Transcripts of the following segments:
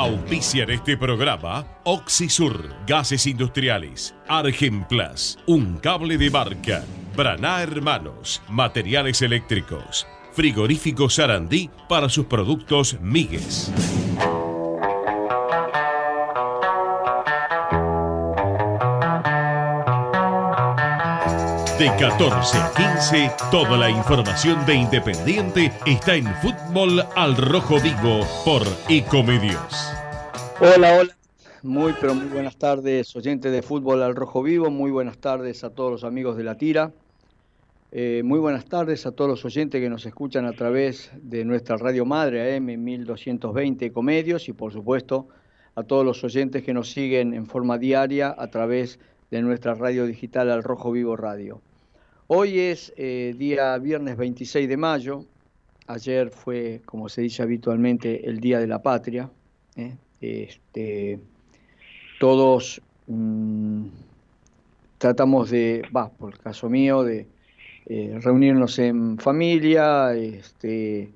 Auspician este programa Oxisur, Gases Industriales, Argenplas, Un Cable de Marca, Braná Hermanos, Materiales Eléctricos, Frigorífico Sarandí para sus productos Migues. De 14 a 15, toda la información de Independiente está en Fútbol al Rojo Vivo por Ecomedios. Hola, hola. Muy, pero muy buenas tardes, oyentes de Fútbol al Rojo Vivo. Muy buenas tardes a todos los amigos de la tira. Eh, muy buenas tardes a todos los oyentes que nos escuchan a través de nuestra radio madre AM 1220 Ecomedios y por supuesto a todos los oyentes que nos siguen en forma diaria a través de nuestra radio digital Al Rojo Vivo Radio. Hoy es eh, día viernes 26 de mayo. Ayer fue, como se dice habitualmente, el Día de la Patria. ¿eh? Este, todos mm, tratamos de, va, por el caso mío, de eh, reunirnos en familia. Este,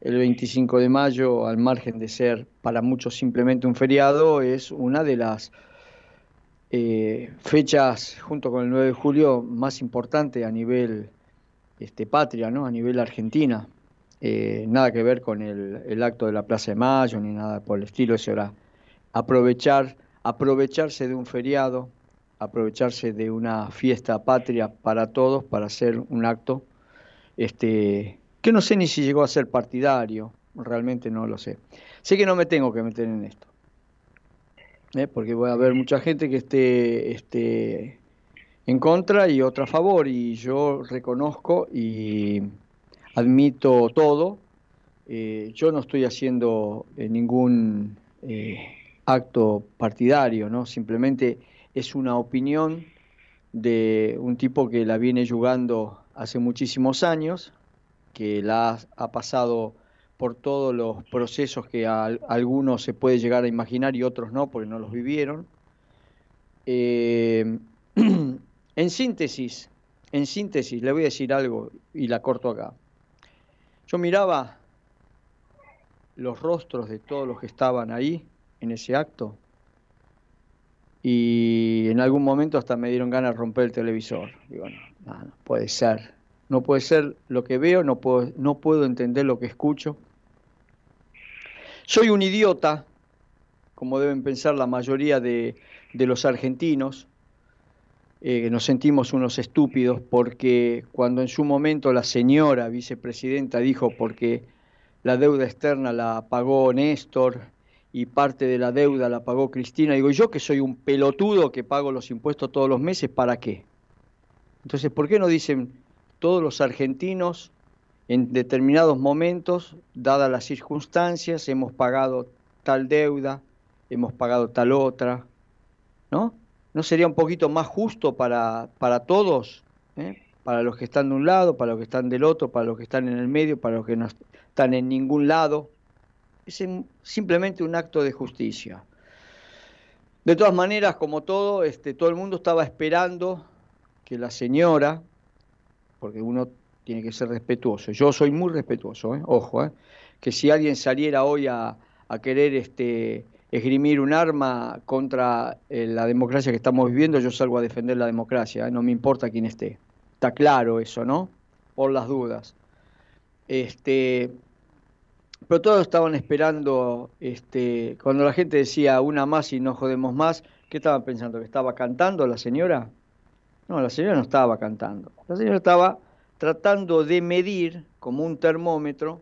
el 25 de mayo, al margen de ser para muchos simplemente un feriado, es una de las eh, fechas junto con el 9 de julio más importante a nivel este, patria, ¿no? a nivel argentina. Eh, nada que ver con el, acto de la Plaza de Mayo ni nada por el estilo, eso era aprovechar, aprovecharse de un feriado, aprovecharse de una fiesta patria para todos para hacer un acto este, que no sé ni si llegó a ser partidario, realmente no lo sé. Sé que no me tengo que meter en esto. ¿Eh? porque va a haber mucha gente que esté, esté en contra y otra a favor, y yo reconozco y admito todo. Eh, yo no estoy haciendo eh, ningún acto partidario, ¿no? simplemente es una opinión de un tipo que la viene jugando hace muchísimos años, que la ha pasado por todos los procesos que algunos se puede llegar a imaginar y otros no, porque no los vivieron. Eh, en síntesis, en síntesis, le voy a decir algo y la corto acá. Yo miraba los rostros de todos los que estaban ahí en ese acto y en algún momento hasta me dieron ganas de romper el televisor. Digo, no, no, puede ser. No puede ser lo que veo, no puedo, no puedo entender lo que escucho. Soy un idiota, como deben pensar la mayoría de, los argentinos, eh, nos sentimos unos estúpidos porque cuando en su momento la señora vicepresidenta dijo porque la deuda externa la pagó Néstor y parte de la deuda la pagó Cristina, digo yo que soy un pelotudo que pago los impuestos todos los meses, ¿para qué? Entonces, ¿por qué no dicen todos los argentinos en determinados momentos, dadas las circunstancias, hemos pagado tal deuda, hemos pagado tal otra, ¿no? ¿No sería un poquito más justo para, para todos, ¿eh? para los que están de un lado, para los que están del otro, para los que están en el medio, para los que no están en ningún lado? Es simplemente un acto de justicia. De todas maneras, como todo, este, todo el mundo estaba esperando que la señora, porque uno tiene que ser respetuoso. Yo soy muy respetuoso, ¿eh? ojo, ¿eh? que si alguien saliera hoy a, querer este, esgrimir un arma contra eh, la democracia que estamos viviendo, yo salgo a defender la democracia, no me importa quién esté. Está claro eso, ¿no? Por las dudas. Este, pero todos estaban esperando, este, cuando la gente decía una más y no jodemos más, ¿qué estaban pensando? ¿Que estaba cantando la señora? No, la señora no estaba cantando. La señora estaba tratando de medir como un termómetro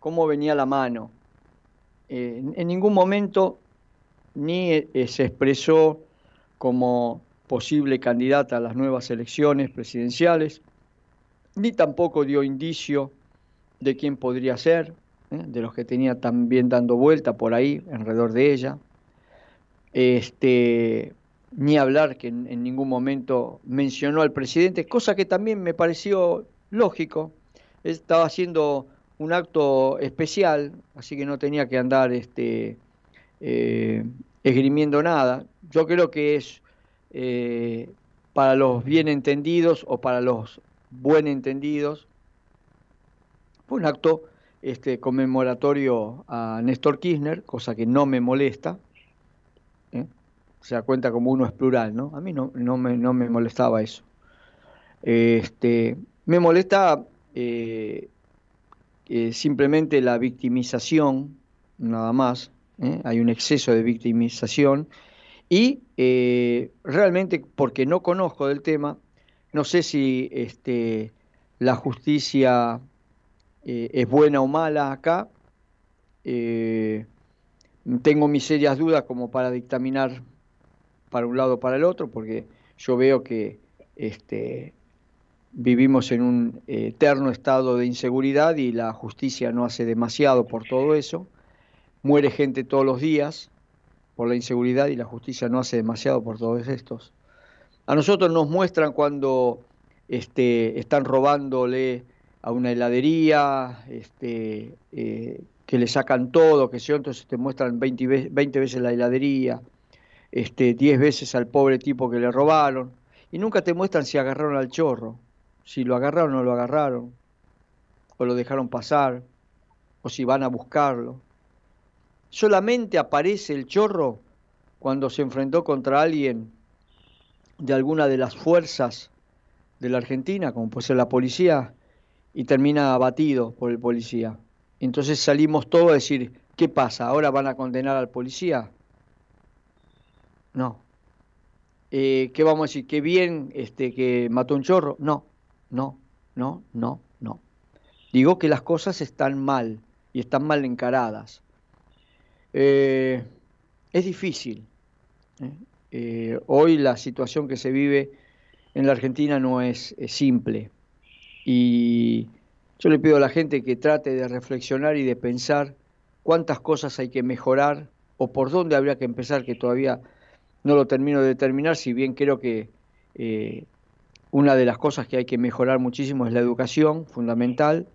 cómo venía la mano. Eh, en ningún momento ni eh, se expresó como posible candidata a las nuevas elecciones presidenciales, ni tampoco dio indicio de quién podría ser, ¿eh? de los que tenía también dando vuelta por ahí, alrededor de ella. Este, ni hablar que en, ningún momento mencionó al presidente, cosa que también me pareció lógico, estaba haciendo un acto especial, así que no tenía que andar este, eh, esgrimiendo nada. Yo creo que es eh, para los bien entendidos o para los buen entendidos, fue un acto este, conmemoratorio a Néstor Kirchner, cosa que no me molesta. ¿eh? Da cuenta como uno es plural, ¿no? A mí no, no, me, no me molestaba eso. Este, me molesta eh, eh, simplemente la victimización, nada más. Hay un exceso de victimización. Y realmente, porque no conozco del tema, no sé si este, la justicia eh, es buena o mala acá. Eh, tengo mis serias dudas como para dictaminar para un lado o para el otro, porque yo veo que este, vivimos en un eterno estado de inseguridad y la justicia no hace demasiado por todo eso. Muere gente todos los días por la inseguridad y la justicia no hace demasiado por todos estos. A nosotros nos muestran cuando este, están robándole a una heladería, este, eh, que le sacan todo, que yo, entonces te muestran 20, veces la heladería, este, 10 veces al pobre tipo que le robaron, y nunca te muestran si agarraron al chorro, si lo agarraron o no lo agarraron, o lo dejaron pasar, o si van a buscarlo. Solamente aparece el chorro cuando se enfrentó contra alguien de alguna de las fuerzas de la Argentina, como puede ser la policía, y termina abatido por el policía. Entonces salimos todos a decir, ¿qué pasa? ¿Ahora van a condenar al policía? No. Eh, ¿Qué vamos a decir? ¿Qué bien este, que mató un chorro? No, no, no, no, no. Digo que las cosas están mal y están mal encaradas. Eh, es difícil. ¿eh? hoy la situación que se vive en la Argentina no es simple. Y yo le pido a la gente que trate de reflexionar y de pensar cuántas cosas hay que mejorar o por dónde habría que empezar, que todavía no lo termino de determinar, si bien creo que eh, una de las cosas que hay que mejorar muchísimo es la educación, fundamental.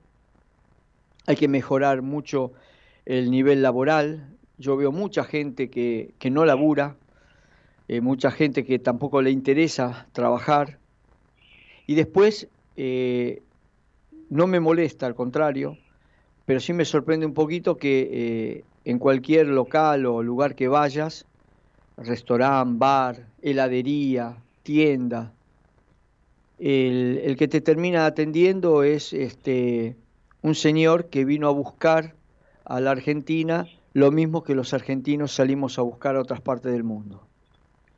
Hay que mejorar mucho el nivel laboral. Yo veo mucha gente que, que no labura, eh, mucha gente que tampoco le interesa trabajar. Y después eh, no me molesta, al contrario, pero sí me sorprende un poquito que eh, en cualquier local o lugar que vayas, restaurante, bar, heladería, tienda, el, que te termina atendiendo es este, un señor que vino a buscar a la Argentina lo mismo que los argentinos salimos a buscar a otras partes del mundo.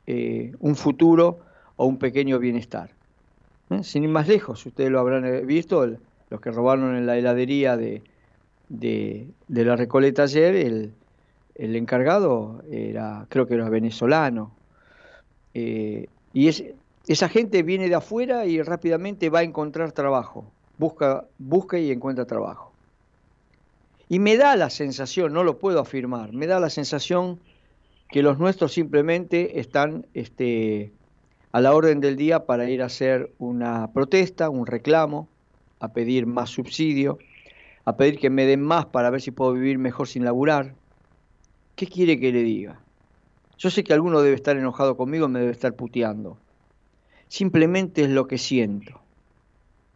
Eh, un futuro o un pequeño bienestar. ¿eh? Sin ir más lejos, ustedes lo habrán eh, visto, los que robaron en la heladería de, de, la Recoleta ayer, el, el, encargado era, creo que era venezolano. Y es, esa gente viene de afuera y rápidamente va a encontrar trabajo, busca, busca y encuentra trabajo. Y me da la sensación, no lo puedo afirmar, me da la sensación que los nuestros simplemente están este, a la orden del día para ir a hacer una protesta, un reclamo, a pedir más subsidio, a pedir que me den más para ver si puedo vivir mejor sin laburar. ¿Qué quiere que le diga? Yo sé que alguno debe estar enojado conmigo, me debe estar puteando. Simplemente es lo que siento,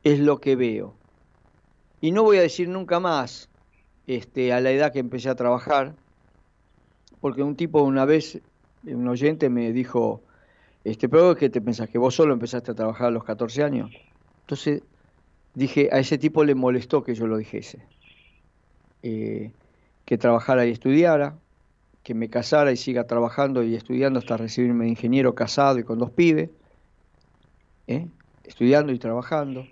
es lo que veo. Y no voy a decir nunca más, este, a la edad que empecé a trabajar, porque un tipo una vez, un oyente me dijo, este, pero ¿qué te pensás? ¿Que vos solo empezaste a trabajar a los 14 años? Entonces dije, a ese tipo le molestó que yo lo dijese. Eh, que trabajara y estudiara, que me casara y siga trabajando y estudiando hasta recibirme de ingeniero casado y con dos pibes, ¿eh? estudiando y trabajando.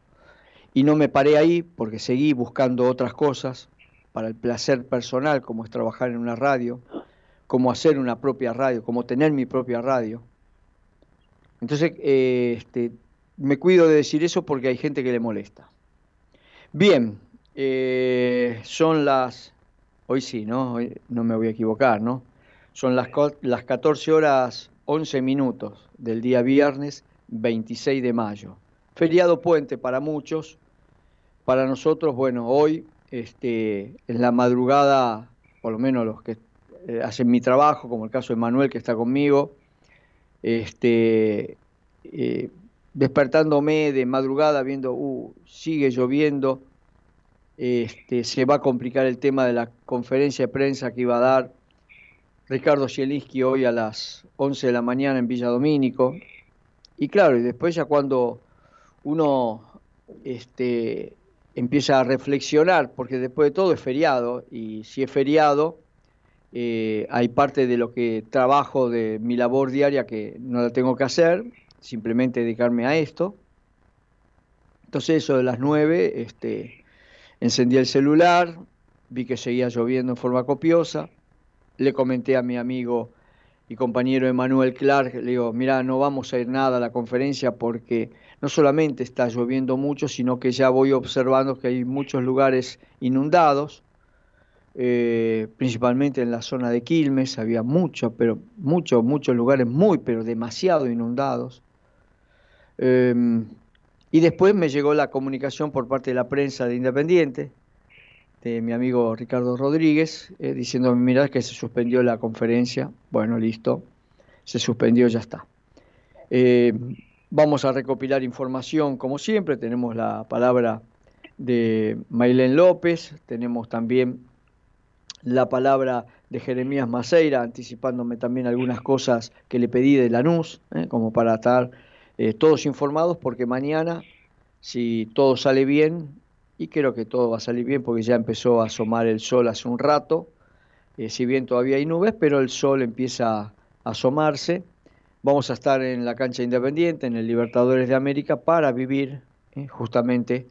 Y no me paré ahí porque seguí buscando otras cosas para el placer personal, como es trabajar en una radio, como hacer una propia radio, como tener mi propia radio. Entonces, eh, este, me cuido de decir eso porque hay gente que le molesta. Bien, eh, son las, hoy sí, ¿no? Hoy no me voy a equivocar, ¿no? Son las, las 14 horas 11 minutos del día viernes 26 de mayo. Feriado puente para muchos, para nosotros, bueno, hoy, este, en la madrugada, por lo menos los que eh, hacen mi trabajo, como el caso de Manuel que está conmigo, este, eh, despertándome de madrugada viendo, uh, sigue lloviendo, este, se va a complicar el tema de la conferencia de prensa que iba a dar Ricardo Zielinski hoy a las 11 de la mañana en Villa Domínico. Y claro, y después ya cuando uno este, empieza a reflexionar, porque después de todo es feriado, y si es feriado, eh, hay parte de lo que trabajo de mi labor diaria que no la tengo que hacer, simplemente dedicarme a esto. Entonces eso de las 9, este, encendí el celular, vi que seguía lloviendo en forma copiosa, le comenté a mi amigo y compañero Emanuel Clark, le digo, mira, no vamos a ir nada a la conferencia porque no solamente está lloviendo mucho, sino que ya voy observando que hay muchos lugares inundados, eh, principalmente en la zona de Quilmes, había muchos, pero muchos, muchos lugares muy, pero demasiado inundados. Em, y después me llegó la comunicación por parte de la prensa de Independiente, de mi amigo Ricardo Rodríguez, eh, diciéndome, mira que se suspendió la conferencia. Bueno, listo, se suspendió, ya está. Eh, vamos a recopilar información, como siempre, tenemos la palabra de Maylén López, tenemos también la palabra de Jeremías Maceira, anticipándome también algunas cosas que le pedí de Lanús, eh, como para estar todos informados, porque mañana, si todo sale bien, y creo que todo va a salir bien porque ya empezó a asomar el sol hace un rato, eh, si bien todavía hay nubes, pero el sol empieza a asomarse. Vamos a estar en la cancha independiente, en el Libertadores de América, para vivir eh, justamente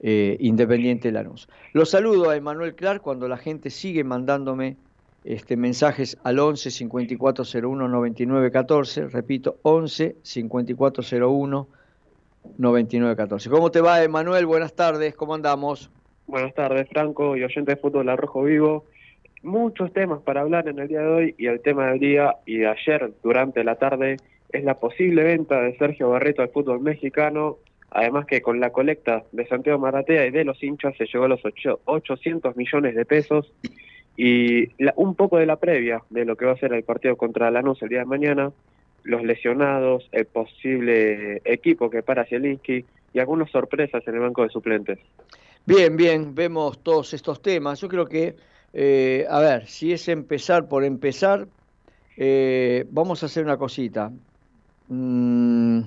eh, Independiente Lanús. Los saludo a Emanuel Clark cuando la gente sigue mandándome este, mensajes al 11 5401 99 14, repito, 11 5401 9914. ¿Cómo te va, Emanuel? Buenas tardes, ¿cómo andamos? Buenas tardes, Franco y oyente de fútbol al Rojo Vivo. Muchos temas para hablar en el día de hoy y el tema del día y de ayer durante la tarde es la posible venta de Sergio Barreto al fútbol mexicano. Además que con la colecta de Santiago Maratea y de los hinchas se llegó a los 800 millones de pesos y un poco de la previa de lo que va a ser el partido contra Lanús el día de mañana los lesionados, el posible equipo que para Zielinski y algunas sorpresas en el banco de suplentes. Bien, bien, vemos todos estos temas. Yo creo que, eh, a ver, si es empezar por empezar, eh, vamos a hacer una cosita. Mm,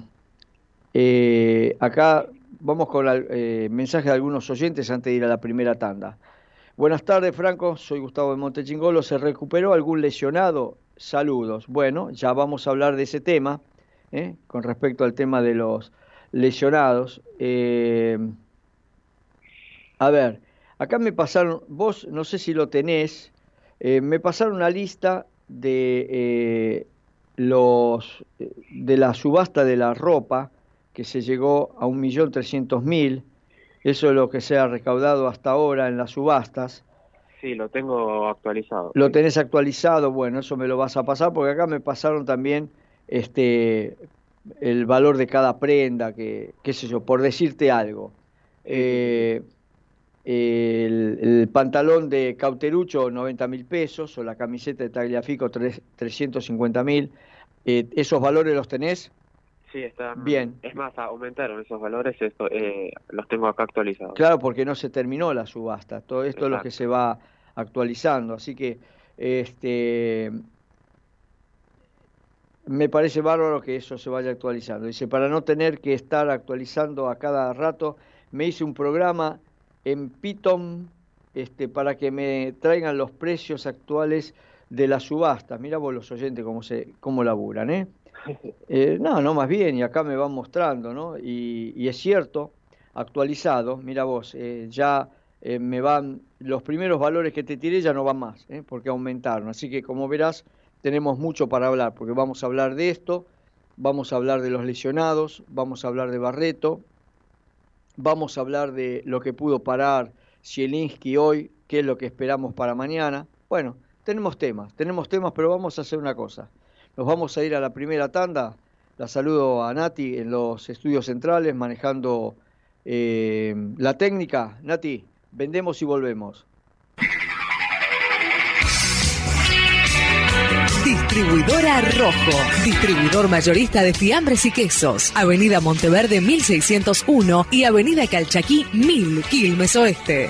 eh, acá vamos con el mensaje de algunos oyentes antes de ir a la primera tanda. Buenas tardes, Franco. Soy Gustavo de Montechingolo. ¿Se recuperó algún lesionado? Saludos. Bueno, ya vamos a hablar de ese tema, ¿eh? con respecto al tema de los lesionados. Eh, a ver, acá me pasaron, vos no sé si lo tenés, eh, me pasaron una lista de los de la subasta de la ropa que se llegó a un millón trescientos mil. Eso es lo que se ha recaudado hasta ahora en las subastas. Sí, lo tengo actualizado. Lo tenés actualizado, bueno, eso me lo vas a pasar porque acá me pasaron también este el valor de cada prenda, que qué sé yo, por decirte algo. Eh, el, pantalón de Cauterucho, 90 mil pesos, o la camiseta de Tagliafico, 350 mil. Eh, ¿Esos valores los tenés? Sí, están. Bien. Es más, aumentaron esos valores, esto, eh, los tengo acá actualizados. Claro, porque no se terminó la subasta. Todo esto es lo que se va actualizando. Así que este me parece bárbaro que eso se vaya actualizando. Dice, para no tener que estar actualizando a cada rato, me hice un programa en Python este, para que me traigan los precios actuales de la subasta. Mira vos los oyentes cómo, se, cómo laburan, ¿eh? ¿eh? no, no, más bien, y acá me van mostrando, ¿no? Y, es cierto, actualizado, mira vos, eh, ya eh, me van, los primeros valores que te tiré ya no van más, ¿eh? porque aumentaron. Así que como verás, tenemos mucho para hablar, porque vamos a hablar de esto, vamos a hablar de los lesionados, vamos a hablar de Barreto, vamos a hablar de lo que pudo parar Zielinski hoy, qué es lo que esperamos para mañana. Bueno, tenemos temas, tenemos temas, pero vamos a hacer una cosa. Nos vamos a ir a la primera tanda. La saludo a Nati en los estudios centrales, manejando eh, la técnica. Nati, Vendemos y volvemos. Distribuidora Rojo, distribuidor mayorista de fiambres y quesos, Avenida Monteverde 1601 y Avenida Calchaquí 1000, Quilmes Oeste.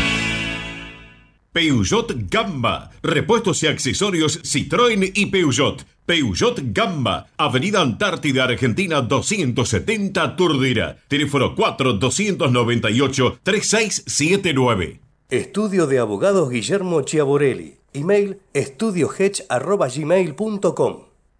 Peugeot Gamba. Repuestos y accesorios Citroën y Peugeot. Peugeot Gamba, Avenida Antártida Argentina 270 Turdira. Teléfono 4-298-3679. Estudio de Abogados Guillermo Chiaborelli. Email estudiohedge.gmail.com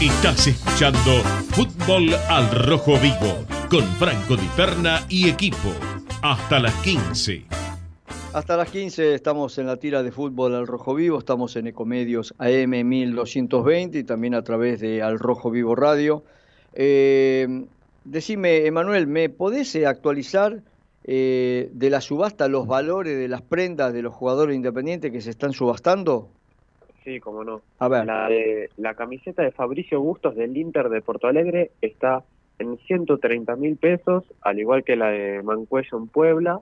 Estás escuchando Fútbol al Rojo Vivo con Franco Di Perna y equipo. Hasta las 15. Hasta las 15 estamos en la tira de Fútbol al Rojo Vivo, estamos en Ecomedios AM 1220 y también a través de Al Rojo Vivo Radio. Eh, decime, Emanuel, ¿me podés actualizar eh, de la subasta los valores de las prendas de los jugadores independientes que se están subastando? Sí, cómo no. A ver. La, de, la camiseta de Fabricio Bustos del Inter de Porto Alegre está en 130 mil pesos, al igual que la de Mancuello en Puebla.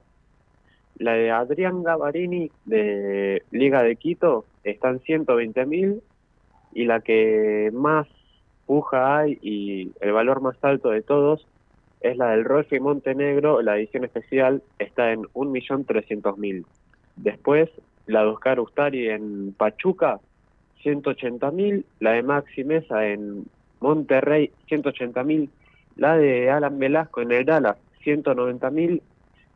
La de Adrián Gavarini de Liga de Quito está en 120 mil. Y la que más puja hay y el valor más alto de todos es la del Rolfi Montenegro, la edición especial está en 1.300.000. Después, la de Oscar Ustari en Pachuca 180 mil, la de Maxi Mesa en Monterrey 180 mil, la de Alan Velasco en el Dallas 190 mil,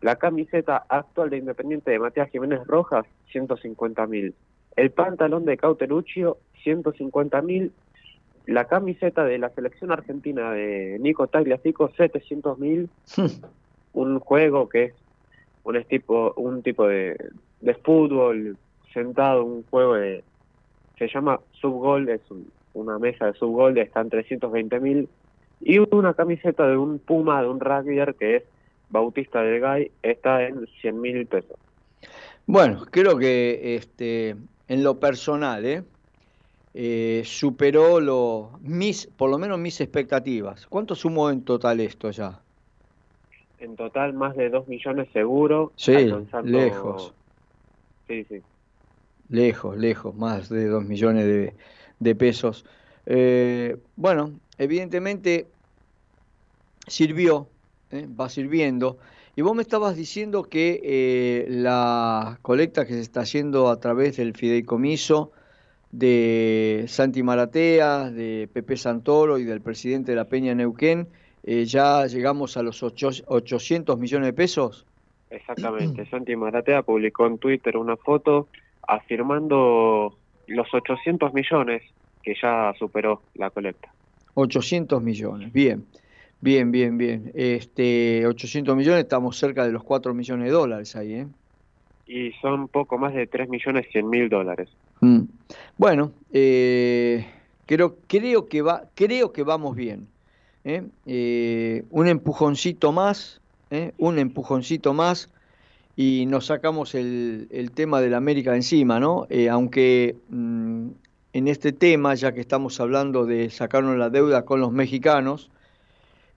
la camiseta actual de Independiente de Matías Jiménez Rojas 150 mil, el pantalón de Cauteruccio 150 mil, la camiseta de la selección argentina de Nico Tagliafico 700 mil, un juego que es un tipo, un tipo de, de fútbol sentado, un juego de se llama Subgold, es una mesa de Subgold, está en 320 mil, y una camiseta de un Puma, de un rugbyer que es Bautista del Gay, está en 100 mil pesos. Bueno, creo que este, en lo personal, ¿eh? Eh, superó lo, mis, por lo menos mis expectativas. ¿Cuánto sumó en total esto ya? En total más de 2 millones seguro. Sí, lejos. Sí, sí lejos, lejos, más de 2 millones de, pesos. Eh, bueno, evidentemente sirvió, ¿eh? va sirviendo. Y vos me estabas diciendo que eh, la colecta que se está haciendo a través del fideicomiso de Santi Maratea, de Pepe Santoro y del presidente de la Peña Neuquén, ya llegamos a los 800 millones de pesos. Exactamente, Santi Maratea publicó en Twitter una foto afirmando los 800 millones que ya superó la colecta. 800 millones, bien, bien, bien, bien. Este, 800 millones, estamos cerca de los 4 millones de dólares ahí, ¿eh? Y son poco más de 3 millones 100 mil dólares. Mm. Bueno, eh, creo, creo, que va, creo que vamos bien. ¿eh? Eh, un empujoncito más, un empujoncito más y nos sacamos el, el tema del América encima, ¿no? Eh, aunque mm, en este tema, ya que estamos hablando de sacarnos la deuda con los mexicanos,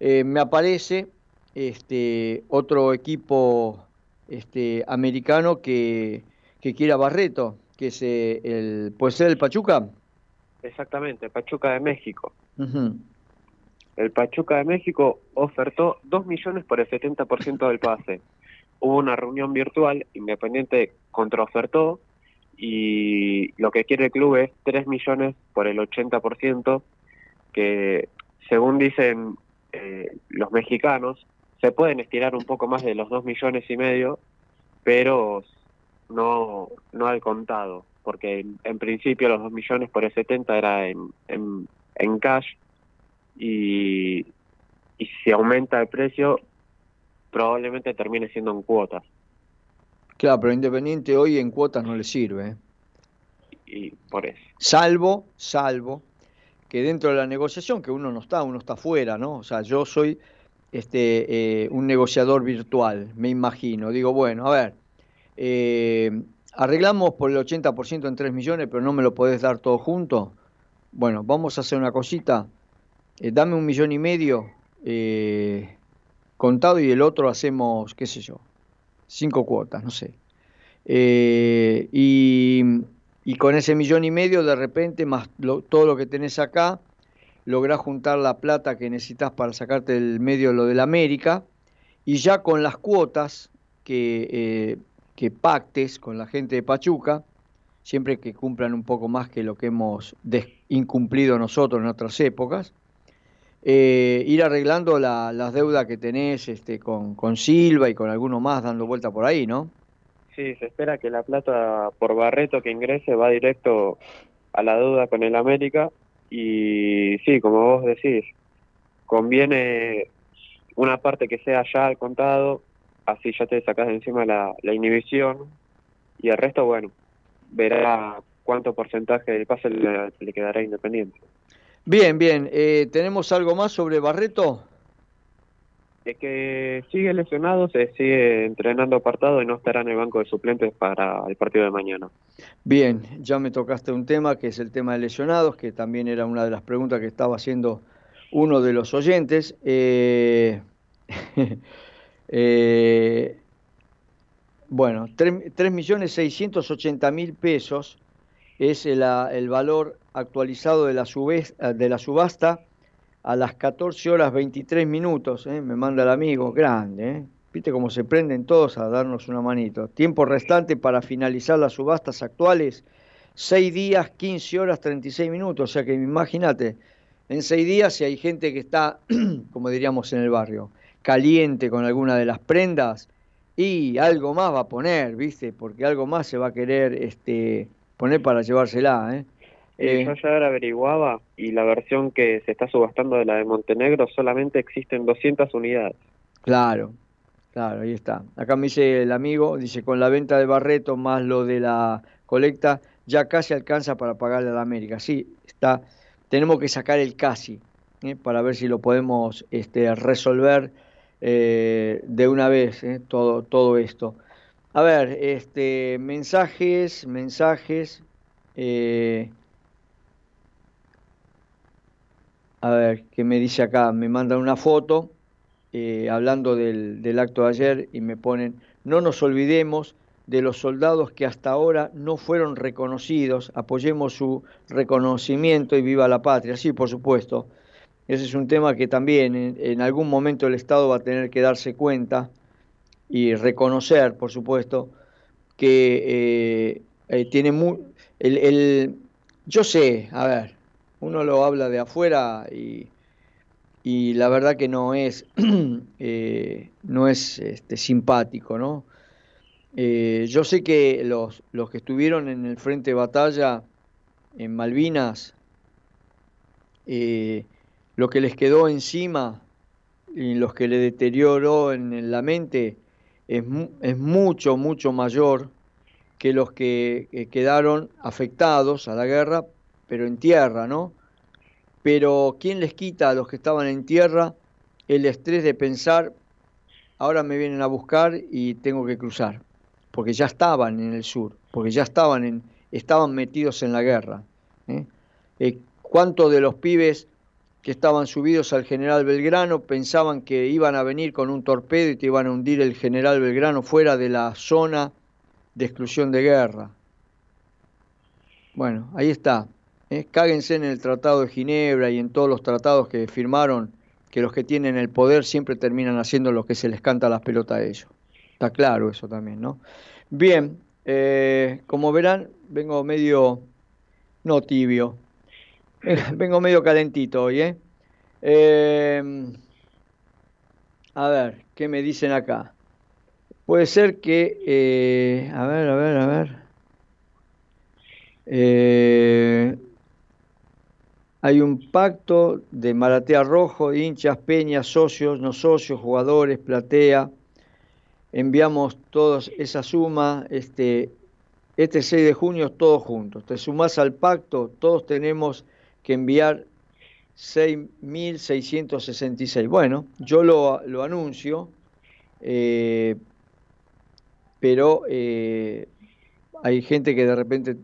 eh, me aparece este, otro equipo este, americano que, que quiera Barreto, que es eh, el, puede ser el Pachuca. Exactamente, Pachuca de México. El Pachuca de México ofertó 2 millones por el 70% del pase. Hubo una reunión virtual, Independiente contraofertó y lo que quiere el club es 3 millones por el 80%, que según dicen eh, los mexicanos, se pueden estirar un poco más de los 2 millones y medio, pero no, no al contado, porque en, principio los 2 millones por el 70 era en, en, en cash y, y si aumenta el precio probablemente termine siendo en cuotas. Claro, pero Independiente hoy en cuotas no le sirve. ¿eh? Y por eso. Salvo, salvo, que dentro de la negociación, que uno no está, uno está fuera, ¿no? O sea, yo soy este, eh, un negociador virtual, me imagino. Digo, bueno, a ver, eh, arreglamos por el 80% en 3 millones, pero no me lo podés dar todo junto. Bueno, vamos a hacer una cosita. dame un millón y medio contado y el otro hacemos, qué sé yo, cinco cuotas, no sé. Eh, y, con ese millón y medio, de repente, más todo lo que tenés acá, lográs juntar la plata que necesitas para sacarte del medio lo de la América, y ya con las cuotas que, eh, que pactes con la gente de Pachuca, siempre que cumplan un poco más que lo que hemos incumplido nosotros en otras épocas, eh, ir arreglando las deudas que tenés este, con, Silva y con alguno más dando vuelta por ahí, ¿no? Sí, se espera que la plata por Barreto que ingrese va directo a la deuda con el América y sí, como vos decís, conviene una parte que sea ya al contado, así ya te sacás de encima la, la inhibición y el resto, bueno, verá cuánto porcentaje del pase le quedará independiente. Bien, bien. Eh, ¿Tenemos algo más sobre Barreto? Es que sigue lesionado, se sigue entrenando apartado y no estará en el banco de suplentes para el partido de mañana. Bien, ya me tocaste un tema que es el tema de lesionados, que también era una de las preguntas que estaba haciendo uno de los oyentes. Eh, eh, bueno, 3.680.000 pesos es el, el valor actualizado de la, de la subasta a las 14 horas 23 minutos, ¿eh? me manda el amigo, grande, ¿eh? viste cómo se prenden todos a darnos una manito. Tiempo restante para finalizar las subastas actuales, 6 días, 15 horas 36 minutos, o sea que imagínate, en 6 días si hay gente que está, como diríamos en el barrio, caliente con alguna de las prendas, y algo más va a poner, ¿viste? Porque algo más se va a querer este, poner para llevársela, ¿eh? Eh, yo ya averiguaba y la versión que se está subastando de la de Montenegro solamente existen 200 unidades. Claro, claro, ahí está. Acá me dice el amigo, dice, con la venta de Barreto más lo de la colecta, ya casi alcanza para pagarle a la América. Sí, está, tenemos que sacar el casi ¿eh? para ver si lo podemos este, resolver eh, de una vez todo, todo esto. A ver, este, mensajes, mensajes. a ver, ¿qué me dice acá? Me mandan una foto eh, hablando del, del acto de ayer y me ponen, no nos olvidemos de los soldados que hasta ahora no fueron reconocidos, apoyemos su reconocimiento y viva la patria. Sí, por supuesto, ese es un tema que también en, algún momento el Estado va a tener que darse cuenta y reconocer, por supuesto, que eh, eh, tiene muy... El, yo sé, a ver, uno lo habla de afuera y, y la verdad que no es, eh, no es este, simpático, ¿no? Yo sé que los, los que estuvieron en el frente de batalla en Malvinas, lo que les quedó encima y los que le deterioró en la mente es, es mucho, mucho mayor que los que quedaron afectados a la guerra pero en tierra, ¿no? Pero ¿quién les quita a los que estaban en tierra el estrés de pensar ahora me vienen a buscar y tengo que cruzar, porque ya estaban en el sur, porque ya estaban, en, estaban metidos en la guerra. ¿eh? Eh, ¿Cuántos de los pibes que estaban subidos al general Belgrano pensaban que iban a venir con un torpedo y te iban a hundir el general Belgrano fuera de la zona de exclusión de guerra? Bueno, ahí está. ¿eh? Cáguense en el Tratado de Ginebra y en todos los tratados que firmaron que los que tienen el poder siempre terminan haciendo lo que se les canta las pelotas a ellos. Está claro eso también, ¿no? Bien, eh, como verán, vengo medio, no tibio, vengo medio calentito hoy, ¿eh? ¿eh? A ver, ¿qué me dicen acá? Puede ser que, eh, a ver, a ver, a ver. Eh, hay un pacto de Maratea Rojo, hinchas, peñas, socios, no socios, jugadores, platea. Enviamos todos esa suma, este, este 6 de junio todos juntos. Te sumás al pacto, todos tenemos que enviar 6.666. Bueno, yo lo, lo anuncio, eh, pero eh, hay gente que de repente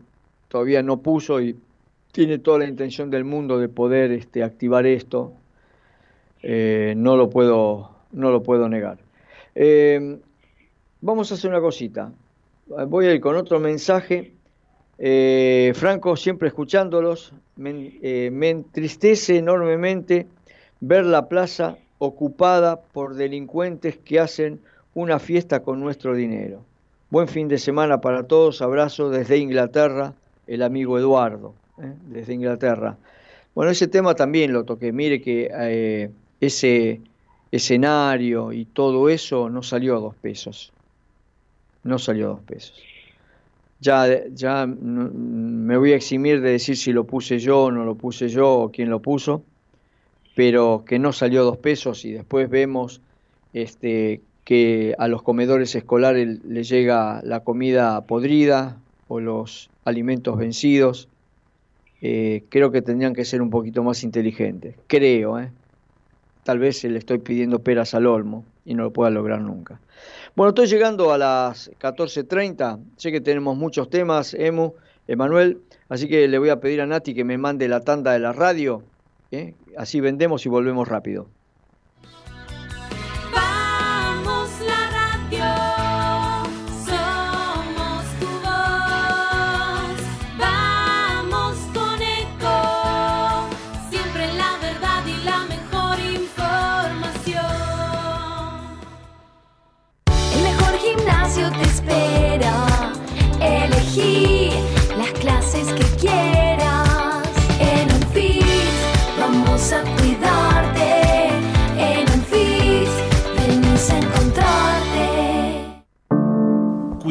todavía no puso y tiene toda la intención del mundo de poder este, activar esto, eh, no, lo puedo, no lo puedo negar. Vamos a hacer una cosita. Voy a ir con otro mensaje. Eh, Franco, siempre escuchándolos, me, me entristece enormemente ver la plaza ocupada por delincuentes que hacen una fiesta con nuestro dinero. Buen fin de semana para todos. Abrazo desde Inglaterra, el amigo Eduardo. ¿eh? desde Inglaterra. Bueno, ese tema también lo toqué. Mire que eh, ese escenario y todo eso no salió a dos pesos. No salió a dos pesos. Ya, ya me voy a eximir de decir si lo puse yo o no lo puse yo o quién lo puso, pero que no salió dos pesos y después vemos este, que a los comedores escolares les llega la comida podrida o los alimentos vencidos eh, creo que tendrían que ser un poquito más inteligentes. Creo, ¿eh? Tal vez le estoy pidiendo peras al olmo y no lo pueda lograr nunca. Bueno, estoy llegando a las 14.30. Sé que tenemos muchos temas, Emu, Emanuel, así que le voy a pedir a Nati que me mande la tanda de la radio. ¿eh? Así vendemos y volvemos rápido.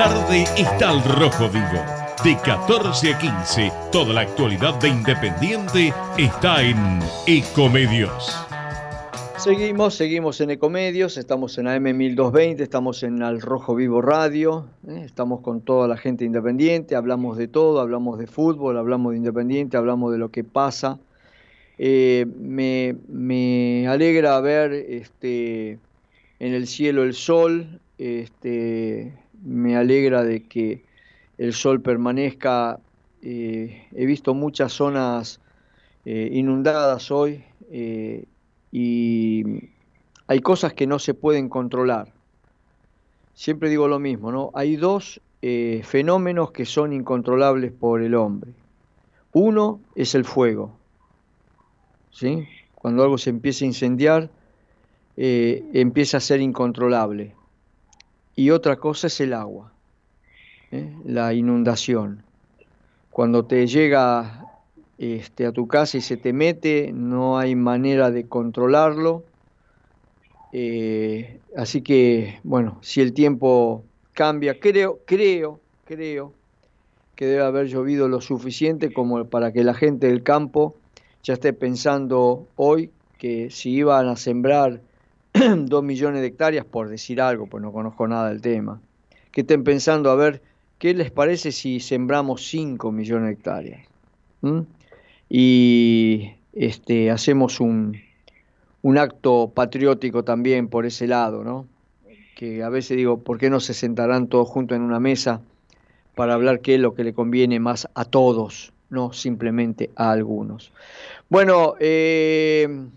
Tarde está al rojo vivo. De 14 a 15, toda la actualidad de Independiente está en Ecomedios. Seguimos, seguimos en Ecomedios, estamos en AM1220, estamos en Al Rojo Vivo Radio, ¿eh? estamos con toda la gente independiente, hablamos de todo, hablamos de fútbol, hablamos de Independiente, hablamos de lo que pasa. Eh, me, me, alegra ver este, en el cielo el sol, este, me alegra de que el sol permanezca. Eh, he visto muchas zonas eh, inundadas hoy eh, y hay cosas que no se pueden controlar. siempre digo lo mismo, ¿no? Hay dos fenómenos que son incontrolables por el hombre. Uno es el fuego, ¿sí? Cuando algo se empieza a incendiar, empieza a ser incontrolable. Y otra cosa es el agua, ¿eh? la inundación. Cuando te llega este, a tu casa y se te mete, no hay manera de controlarlo. Eh, así que, bueno, si el tiempo cambia, creo, creo, creo que debe haber llovido lo suficiente como para que la gente del campo ya esté pensando hoy que si iban a sembrar dos millones de hectáreas, por decir algo, pues no conozco nada del tema, que estén pensando a ver qué les parece si sembramos 5 millones de hectáreas. Y este, hacemos un, un acto patriótico también por ese lado, ¿no? Que a veces digo, ¿por qué no se sentarán todos juntos en una mesa para hablar qué es lo que le conviene más a todos, no simplemente a algunos? Bueno, eh,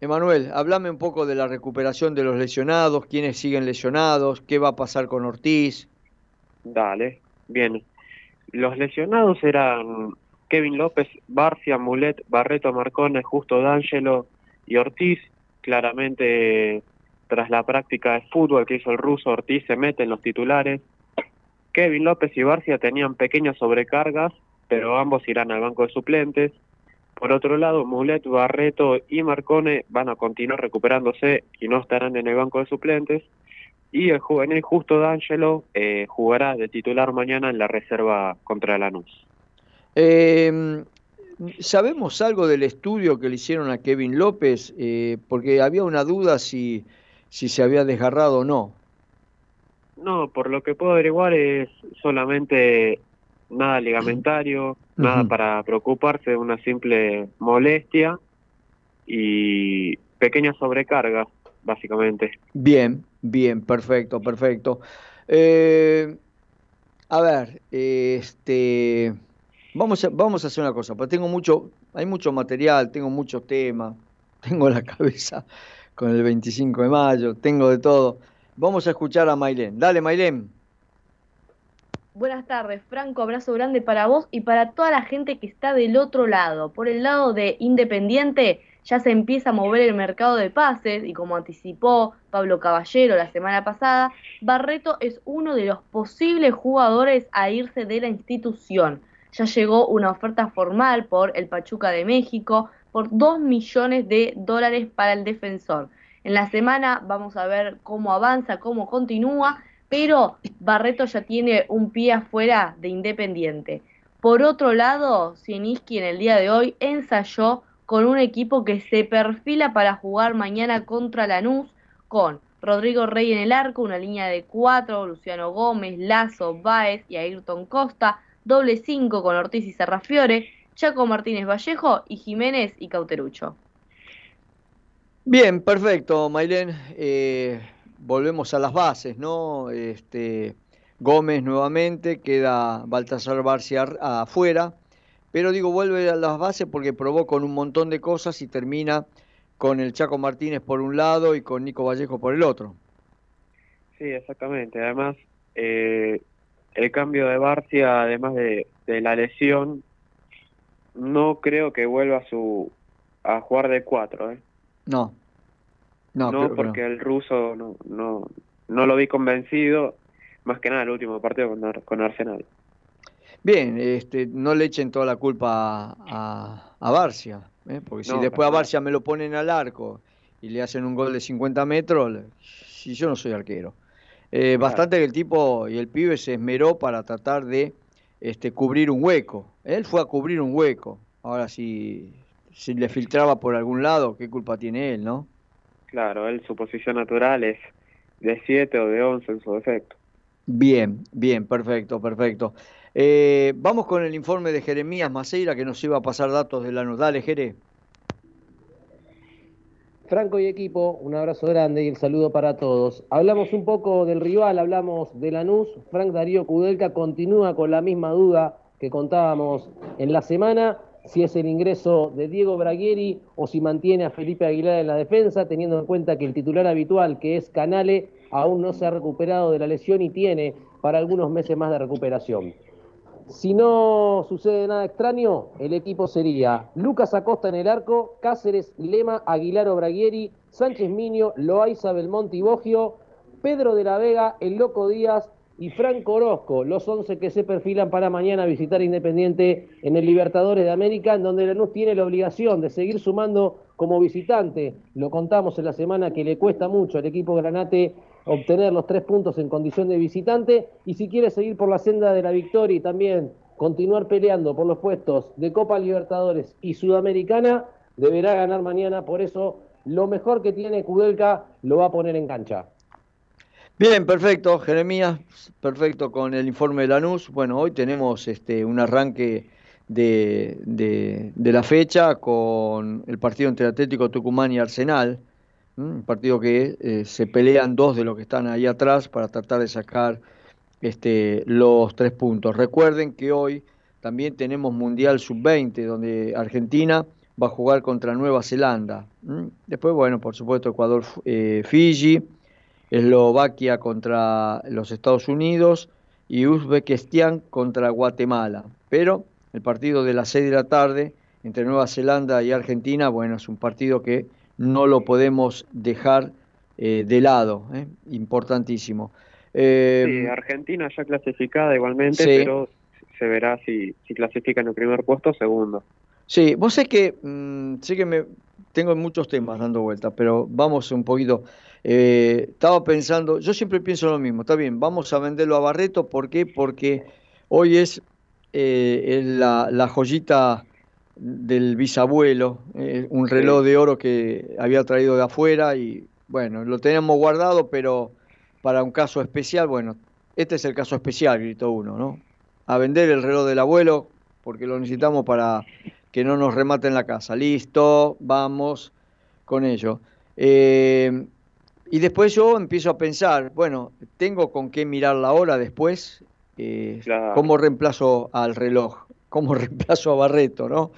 Emanuel, háblame un poco de la recuperación de los lesionados, quiénes siguen lesionados, qué va a pasar con Ortiz. Dale, bien. Los lesionados eran Kevin López, Barcia, Mulet, Barreto Marcone, Justo D'Angelo y Ortiz. Claramente, tras la práctica de fútbol que hizo el ruso, Ortiz se mete en los titulares. Kevin López y Barcia tenían pequeñas sobrecargas, pero ambos irán al banco de suplentes. Por otro lado, Mulet, Barreto y Marcone van a continuar recuperándose y no estarán en el banco de suplentes. Y el juvenil Justo D'Angelo eh, jugará de titular mañana en la reserva contra Lanús. Eh, ¿Sabemos algo del estudio que le hicieron a Kevin López? Eh, porque había una duda si, si se había desgarrado o no. No, por lo que puedo averiguar es solamente nada ligamentario, nada para preocuparse, una simple molestia y pequeñas sobrecargas, básicamente. Bien, bien, perfecto, perfecto. Eh, a ver, este, vamos a, vamos a hacer una cosa, porque tengo mucho, hay mucho material, tengo muchos temas, tengo la cabeza con el 25 de mayo, tengo de todo. Vamos a escuchar a Mailén. Dale, Mailén. Buenas tardes, Franco, abrazo grande para vos y para toda la gente que está del otro lado. Por el lado de Independiente ya se empieza a mover el mercado de pases y como anticipó Pablo Caballero la semana pasada, Barreto es uno de los posibles jugadores a irse de la institución. Ya llegó una oferta formal por el Pachuca de México por 2 millones de dólares para el defensor. En la semana vamos a ver cómo avanza, cómo continúa pero Barreto ya tiene un pie afuera de Independiente. Por otro lado, Sieniski en el día de hoy ensayó con un equipo que se perfila para jugar mañana contra Lanús con Rodrigo Rey en el arco, una línea de cuatro, Luciano Gómez, Lazo, Baez y Ayrton Costa, doble cinco con Ortiz y Serrafiore, Chaco Martínez Vallejo y Jiménez y Cauterucho. Bien, perfecto, Mailén. Eh, volvemos a las bases, ¿no? Este, Gómez nuevamente, queda Baltasar Barcia afuera, pero digo, vuelve a las bases porque probó con un montón de cosas y termina con el Chaco Martínez por un lado y con Nico Vallejo por el otro. Sí, exactamente. Además, eh, el cambio de Barcia, además de, la lesión, no creo que vuelva a, su, a jugar de cuatro. ¿eh? No, no, porque el ruso no, no, no lo vi convencido, más que nada el último partido con, con Arsenal. Bien, este, no le echen toda la culpa a, a Barcia, ¿eh? porque si después a Barcia me lo ponen al arco y le hacen un gol de 50 metros, si yo no soy arquero. Eh, Bastante que el tipo y el pibe se esmeró para tratar de este, cubrir un hueco. Él fue a cubrir un hueco. Ahora, si, si le filtraba por algún lado, ¿qué culpa tiene él, no? Claro, él su posición natural es de 7 o de 11 en su defecto. Bien, bien, perfecto, perfecto. Eh, vamos con el informe de Jeremías Maceira que nos iba a pasar datos de la Dale, Jere. Franco y equipo, un abrazo grande y el saludo para todos. Hablamos un poco del rival, hablamos de Lanús. Frank Darío Kudelka continúa con la misma duda que contábamos en la semana si es el ingreso de Diego Braguieri o si mantiene a Felipe Aguilar en la defensa, teniendo en cuenta que el titular habitual, que es Canale, aún no se ha recuperado de la lesión y tiene para algunos meses más de recuperación. Si no sucede nada extraño, el equipo sería Lucas Acosta en el arco, Cáceres, Lema, Aguilar Obraguieri, Sánchez Miño, Loaiza Belmonte y Bogio, Pedro de la Vega, El Loco Díaz y Franco Orozco, los 11 que se perfilan para mañana visitar Independiente en el Libertadores de América, en donde Lanús tiene la obligación de seguir sumando como visitante. Lo contamos en la semana que le cuesta mucho al equipo Granate obtener los tres puntos en condición de visitante y si quiere seguir por la senda de la victoria y también continuar peleando por los puestos de Copa Libertadores y Sudamericana, deberá ganar mañana, por eso lo mejor que tiene Kudelka lo va a poner en cancha. Bien, perfecto, Jeremías, perfecto con el informe de Lanús. Bueno, hoy tenemos este, un arranque de, de, la fecha con el partido entre Atlético Tucumán y Arsenal, un partido que eh, se pelean dos de los que están ahí atrás para tratar de sacar este, los tres puntos. Recuerden que hoy también tenemos Mundial Sub-20, donde Argentina va a jugar contra Nueva Zelanda. Después, bueno, por supuesto, Ecuador, eh, Fiji Eslovaquia contra los Estados Unidos y Uzbekistán contra Guatemala. Pero el partido de las 6 de la tarde entre Nueva Zelanda y Argentina, bueno, es un partido que no lo podemos dejar eh, de lado, ¿eh? importantísimo. Eh, sí, Argentina ya clasificada igualmente, pero se verá si, si clasifica en el primer puesto o segundo. Sí, vos sé que, mm, sé que me, tengo muchos temas dando vueltas, pero vamos un poquito. Eh, estaba pensando, yo siempre pienso lo mismo, está bien, vamos a venderlo a Barreto, ¿por qué? Porque hoy es eh, la, joyita del bisabuelo, eh, un reloj de oro que había traído de afuera y bueno, lo tenemos guardado, pero para un caso especial, bueno, este es el caso especial, gritó uno, ¿no? A vender el reloj del abuelo porque lo necesitamos para que no nos rematen la casa. Listo, vamos con ello. Eh, y después yo empiezo a pensar, bueno, tengo con qué mirar la hora después, eh, cómo reemplazo al reloj, cómo reemplazo a Barreto, ¿no?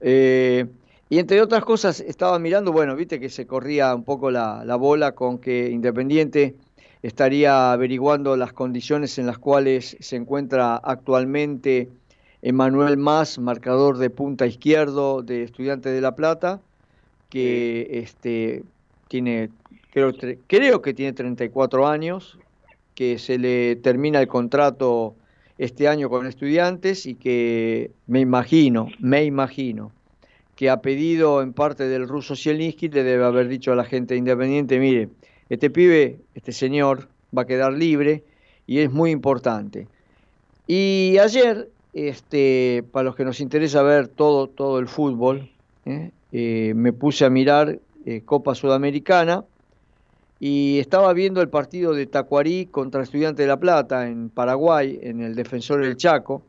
Eh, y entre otras cosas estaba mirando, bueno, viste que se corría un poco la, la bola con que Independiente estaría averiguando las condiciones en las cuales se encuentra actualmente Emanuel Más, marcador de punta izquierdo de Estudiantes de La Plata, que este, tiene creo, creo que tiene 34 años, que se le termina el contrato este año con estudiantes y que me imagino, me imagino, que ha pedido en parte del ruso Zielinski le debe haber dicho a la gente independiente, mire, este pibe, este señor, va a quedar libre y es muy importante. Y ayer, este, para los que nos interesa ver todo, todo el fútbol, ¿eh? Eh, me puse a mirar eh, Copa Sudamericana y estaba viendo el partido de Tacuarí contra Estudiante de La Plata en Paraguay, en el Defensor del Chaco,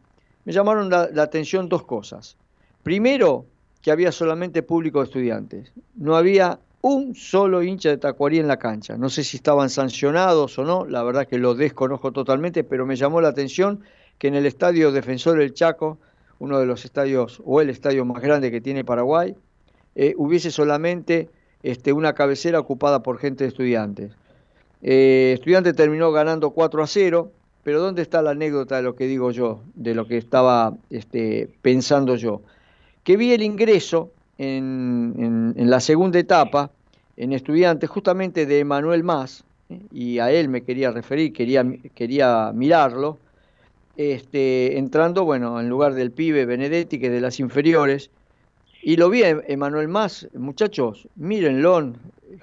me llamaron la, atención dos cosas. Primero, que había solamente público de estudiantes. No había un solo hincha de Tacuarí en la cancha. No sé si estaban sancionados o no, la verdad que lo desconozco totalmente, pero me llamó la atención que en el estadio Defensor del Chaco, uno de los estadios o el estadio más grande que tiene Paraguay, eh, hubiese solamente este, una cabecera ocupada por gente de estudiantes. Eh, estudiante terminó ganando 4 a 0, pero ¿dónde está la anécdota de lo que digo yo, de lo que estaba este, pensando yo? Que vi el ingreso en, la segunda etapa en estudiantes justamente de Emanuel Más, ¿eh? y a él me quería referir, quería, quería mirarlo, este, entrando, bueno, en lugar del pibe Benedetti, que de las inferiores, y lo vi Emanuel Más, muchachos, mírenlo,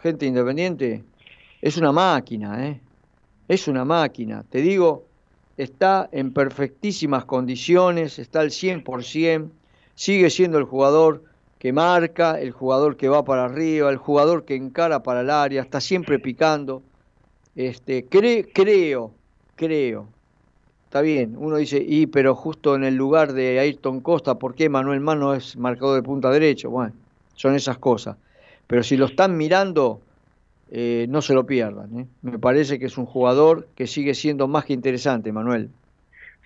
gente independiente, es una máquina, ¿eh? Es una máquina, te digo, está en perfectísimas condiciones, está al 100%, sigue siendo el jugador que marca, el jugador que va para arriba, el jugador que encara para el área, está siempre picando. Este, creo, creo está bien, uno dice, y pero justo en el lugar de Ayrton Costa, ¿por qué Manuel Mano es marcador de punta derecho? Bueno, son esas cosas. Pero si lo están mirando, eh, no se lo pierdan. ¿eh? Me parece que es un jugador que sigue siendo más que interesante, Manuel.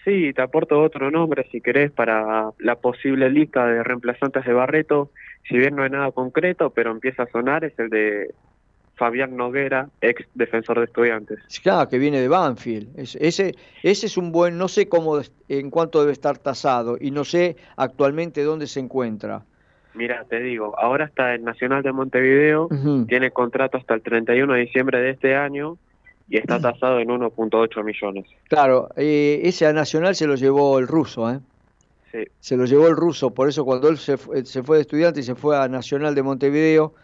Sí, te aporto otro nombre si querés para la posible lista de reemplazantes de Barreto. Si bien no hay nada concreto, pero empieza a sonar, es el de Fabián Noguera, ex defensor de estudiantes. Claro, que viene de Banfield. ese, ese es un buen, no sé cómo, en cuánto debe estar tasado y no sé actualmente dónde se encuentra. Mira, te digo, ahora está el Nacional de Montevideo, tiene contrato hasta el 31 de diciembre de este año y está tasado en 1.8 millones. Claro, eh, ese a Nacional se lo llevó el ruso, ¿eh? Sí. Se lo llevó el ruso, por eso cuando él se, se fue de estudiante y se fue a Nacional de Montevideo,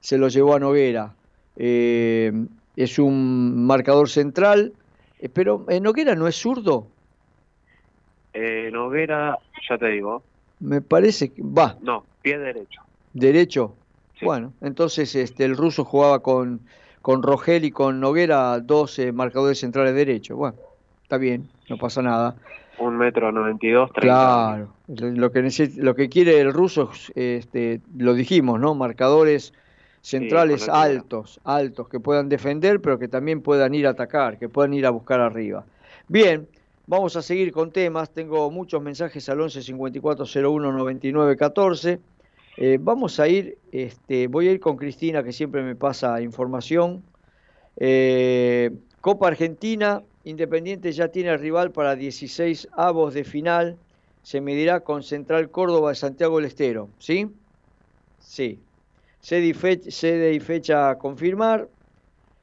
se lo llevó a Noguera. Eh, es un marcador central, eh, pero eh, Noguera no es zurdo. Noguera, ya te digo. Me parece que va. No, pie derecho. Derecho. Bueno, entonces este el ruso jugaba con con Rogel y con Noguera, dos marcadores centrales derechos. Bueno, está bien, no pasa nada. Un metro noventa y dos, Claro, lo que, lo que quiere el ruso, este, lo dijimos, ¿no? Marcadores centrales altos, altos, que puedan defender, pero que también puedan ir a atacar, que puedan ir a buscar arriba. Bien, vamos a seguir con temas. Tengo muchos mensajes al 11 54 01 99 14. vamos a ir, este, voy a ir con Cristina, que siempre me pasa información. Eh, Copa Argentina, Independiente ya tiene rival para 16 avos de final. Se medirá con Central Córdoba de Santiago del Estero. ¿Sí? Sí, sede y fecha, a confirmar.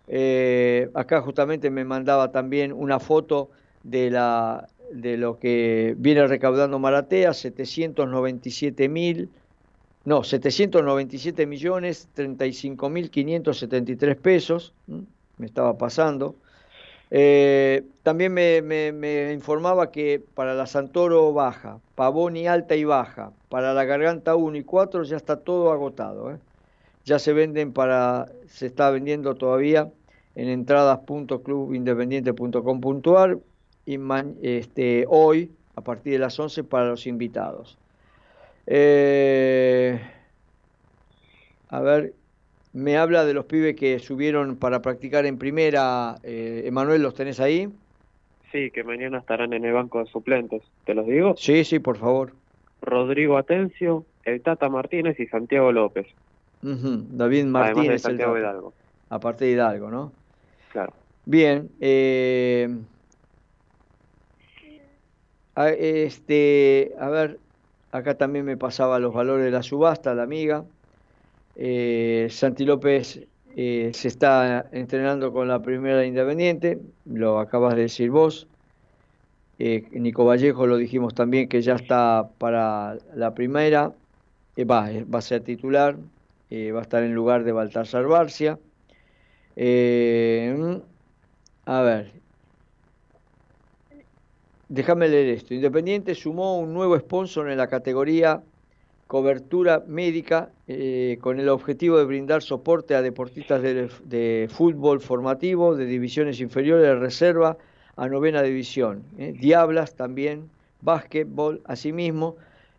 Eh, acá justamente me mandaba también una foto de, la, de lo que viene recaudando Maratea, 797 mil, no, 797 millones 35 mil 573 pesos, me estaba pasando. Eh, también me, me, informaba que para la Santoro baja, Pavoni alta y baja, para la Garganta 1 y 4 ya está todo agotado. ¿eh? Ya se venden para, se está vendiendo todavía en entradas.clubindependiente.com.ar y este, hoy a partir de las 11 para los invitados. Eh, a ver, me habla de los pibes que subieron para practicar en primera. Eh, Emanuel, ¿los tenés ahí? Sí, que mañana estarán en el banco de suplentes. ¿Te los digo? Sí, sí, por favor. Rodrigo Atencio, el Tata Martínez y Santiago López. David Martínez. Santiago Hidalgo. Aparte de Hidalgo, ¿no? Claro. Bien. Eh, a, este, a ver, acá también me pasaba los valores de la subasta, la amiga. Eh, Santi López eh, se está entrenando con la primera Independiente, lo acabas de decir vos. Nico Vallejo lo dijimos también que ya está para la primera, va, va a ser titular, eh, va a estar en lugar de Baltasar Barcia. Eh, a ver, déjame leer esto. Independiente sumó un nuevo sponsor en la categoría cobertura médica eh, con el objetivo de brindar soporte a deportistas de, fútbol formativo, de divisiones inferiores de reserva a novena división. Diablas también, básquetbol, asimismo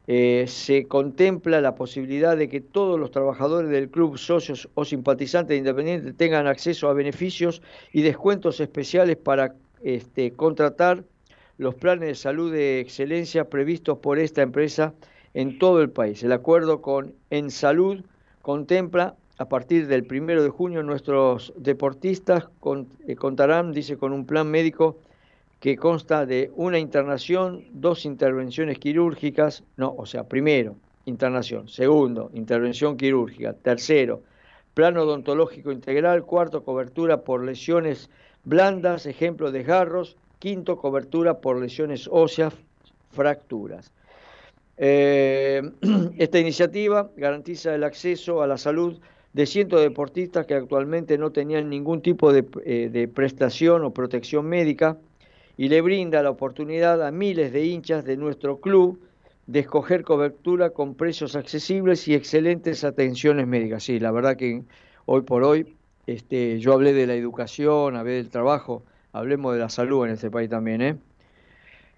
eh, se contempla la posibilidad de que todos los trabajadores del club, socios o simpatizantes de Independiente tengan acceso a beneficios y descuentos especiales para este, contratar los planes de salud de excelencia previstos por esta empresa en todo el país. El acuerdo con En Salud contempla a partir del primero de junio nuestros deportistas eh, contarán, dice, con un plan médico que consta de una internación, dos intervenciones quirúrgicas, no, o sea, primero, internación, segundo, intervención quirúrgica, tercero, plano odontológico integral, cuarto, cobertura por lesiones blandas, ejemplo, de desgarros, quinto, cobertura por lesiones óseas, fracturas. Eh, esta iniciativa garantiza el acceso a la salud de cientos de deportistas que actualmente no tenían ningún tipo de, eh, de prestación o protección médica y le brinda la oportunidad a miles de hinchas de nuestro club de escoger cobertura con precios accesibles y excelentes atenciones médicas. Sí, la verdad que hoy por hoy este, yo hablé de la educación, hablé del trabajo, hablemos de la salud en este país también. ¿eh?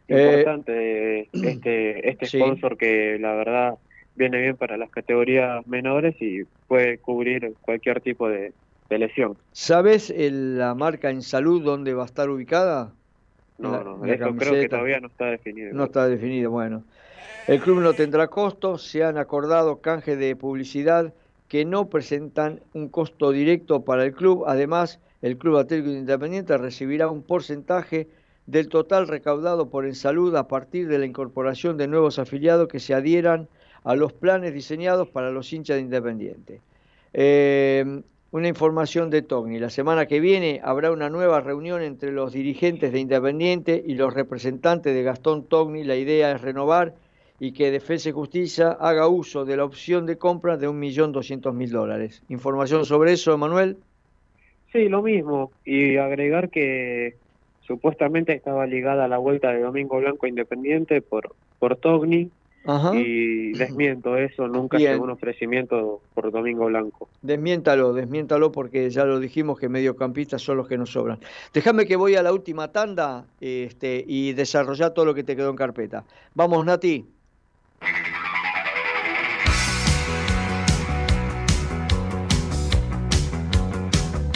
Importante eh, este, este sponsor que la verdad viene bien para las categorías menores y puede cubrir cualquier tipo de, lesión. ¿Sabes la marca en salud dónde va a estar ubicada? No, no, eso creo que todavía no está definido. No está definido, bueno. El club no tendrá costos, se han acordado canje de publicidad que no presentan un costo directo para el club. Además, el Club Atlético Independiente recibirá un porcentaje del total recaudado por En Salud a partir de la incorporación de nuevos afiliados que se adhieran a los planes diseñados para los hinchas de Independiente. Eh, una información de Togni. La semana que viene habrá una nueva reunión entre los dirigentes de Independiente y los representantes de Gastón Togni. La idea es renovar y que Defensa y Justicia haga uso de la opción de compra de 1.200.000 dólares. ¿Información sobre eso, Emanuel? Sí, lo mismo. Y agregar que supuestamente estaba ligada a la vuelta de Domingo Blanco Independiente por, por Togni. Y desmiento eso, nunca llegó un ofrecimiento por Domingo Blanco. Desmiéntalo, desmiéntalo porque ya lo dijimos que mediocampistas son los que nos sobran. Déjame que voy a la última tanda este, y desarrollar todo lo que te quedó en carpeta. Vamos, Nati.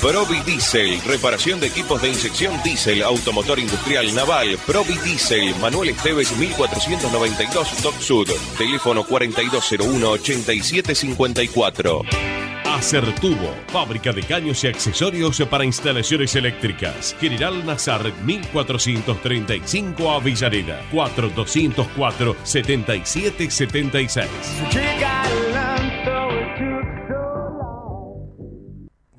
Provi Diesel, reparación de equipos de inyección diésel, automotor industrial naval, Provi Diesel, Manuel Esteves 1492 Top Sud, teléfono 4201-8754. Acertubo, fábrica de caños y accesorios para instalaciones eléctricas. General Nazar 1435 Avellaneda, 4204 7776.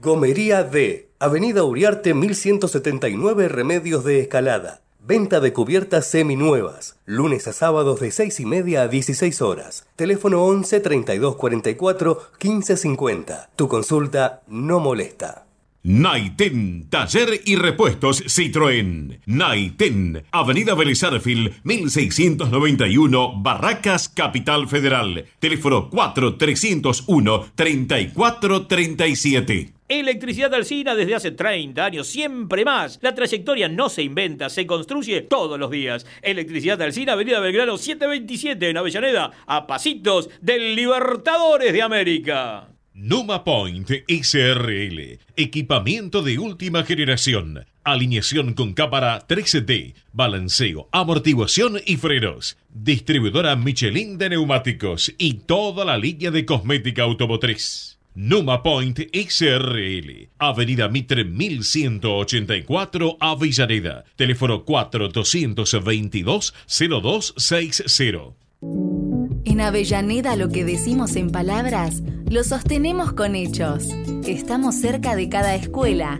Gomería D, Avenida Uriarte 1179 Remedios de Escalada. Venta de cubiertas seminuevas. Lunes a sábados de 6 y media a 16 horas. Teléfono 11 32 44 15 50. Tu consulta no molesta. Naiten, taller y repuestos Citroën. Naiten, Avenida Belezarfil, 1691, Barracas, Capital Federal. Teléfono 4-301-3437. Electricidad Alcina desde hace 30 años, siempre más. La trayectoria no se inventa, se construye todos los días. Electricidad Alcina, Avenida Belgrano 727 en Avellaneda, a pasitos del Libertadores de América. Numa Point SRL. Equipamiento de última generación. Alineación con cámara 3D. Balanceo, amortiguación y frenos. Distribuidora Michelin de neumáticos y toda la línea de cosmética automotriz. Numa Point SRL. Avenida Mitre 1184 Avellaneda. Teléfono 4222 0260. En Avellaneda lo que decimos en palabras, lo sostenemos con hechos. Estamos cerca de cada escuela,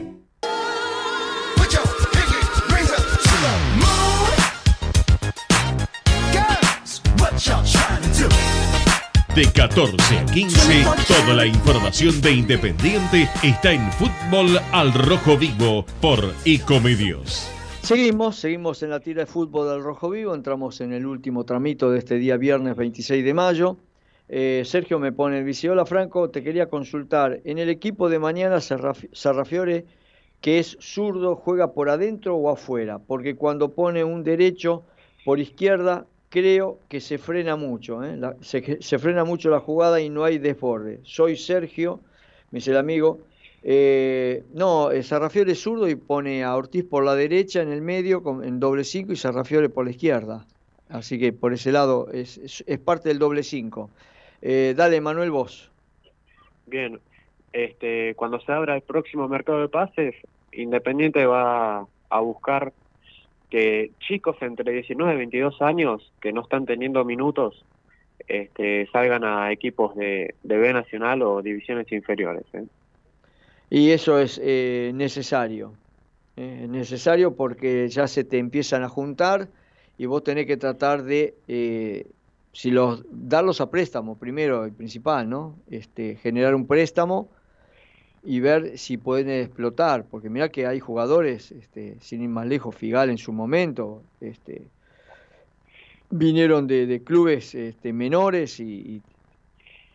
De 14 a 15, toda la información de Independiente está en Fútbol al Rojo Vivo por Ecomedios. Seguimos, seguimos en la tira de fútbol al Rojo Vivo, entramos en el último tramito de este día viernes 26 de mayo. Eh, Sergio me pone el vicio. Hola Franco, te quería consultar. En el equipo de mañana Sarrafiore, que es zurdo, juega por adentro o afuera, porque cuando pone un derecho por izquierda creo que se frena mucho, ¿eh? se, frena mucho la jugada y no hay desborde. Soy Sergio, me dice el amigo. Eh, no, eh, Sarrafiore es zurdo y pone a Ortiz por la derecha en el medio en doble 5 y Sarrafiore por la izquierda. Así que por ese lado es, parte del doble 5. dale, Manuel, vos. Bien, este, cuando se abra el próximo mercado de pases, Independiente va a buscar que chicos entre 19 y 22 años que no están teniendo minutos este, salgan a equipos de, B Nacional o divisiones inferiores. ¿eh? Y eso es eh, necesario, eh, necesario porque ya se te empiezan a juntar y vos tenés que tratar de, si los, darlos a préstamo primero y principal, ¿no? Este, generar un préstamo y ver si pueden explotar, porque mira que hay jugadores, este, sin ir más lejos, Figal en su momento, este, vinieron de, clubes este, menores y,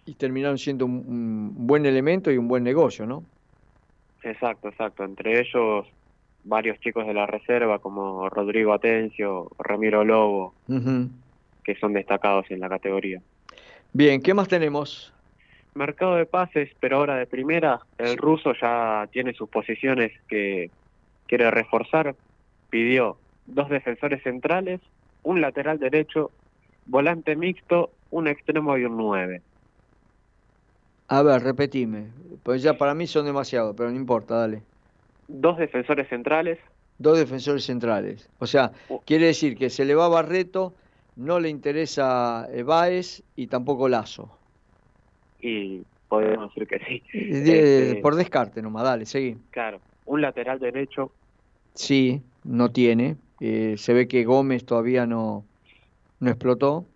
y, terminaron siendo un, buen elemento y un buen negocio, ¿no? Exacto, exacto. Entre ellos varios chicos de la reserva como Rodrigo Atencio, Ramiro Lobo, que son destacados en la categoría. Bien, ¿qué más tenemos? Mercado de pases, pero ahora de primera, el ruso ya tiene sus posiciones que quiere reforzar. Pidió dos defensores centrales, un lateral derecho, volante mixto, un extremo y un nueve. A ver, repetime, pues ya para mí son demasiados, pero no importa, dale dos defensores centrales. Dos defensores centrales. O sea, quiere decir que se le va Barreto, no le interesa eh, Baez y tampoco Lazo. Y podemos decir que sí. Este, por descarte nomás, dale, seguí. Claro, un lateral derecho. Sí, no tiene. Eh, se ve que Gómez todavía no, no explotó.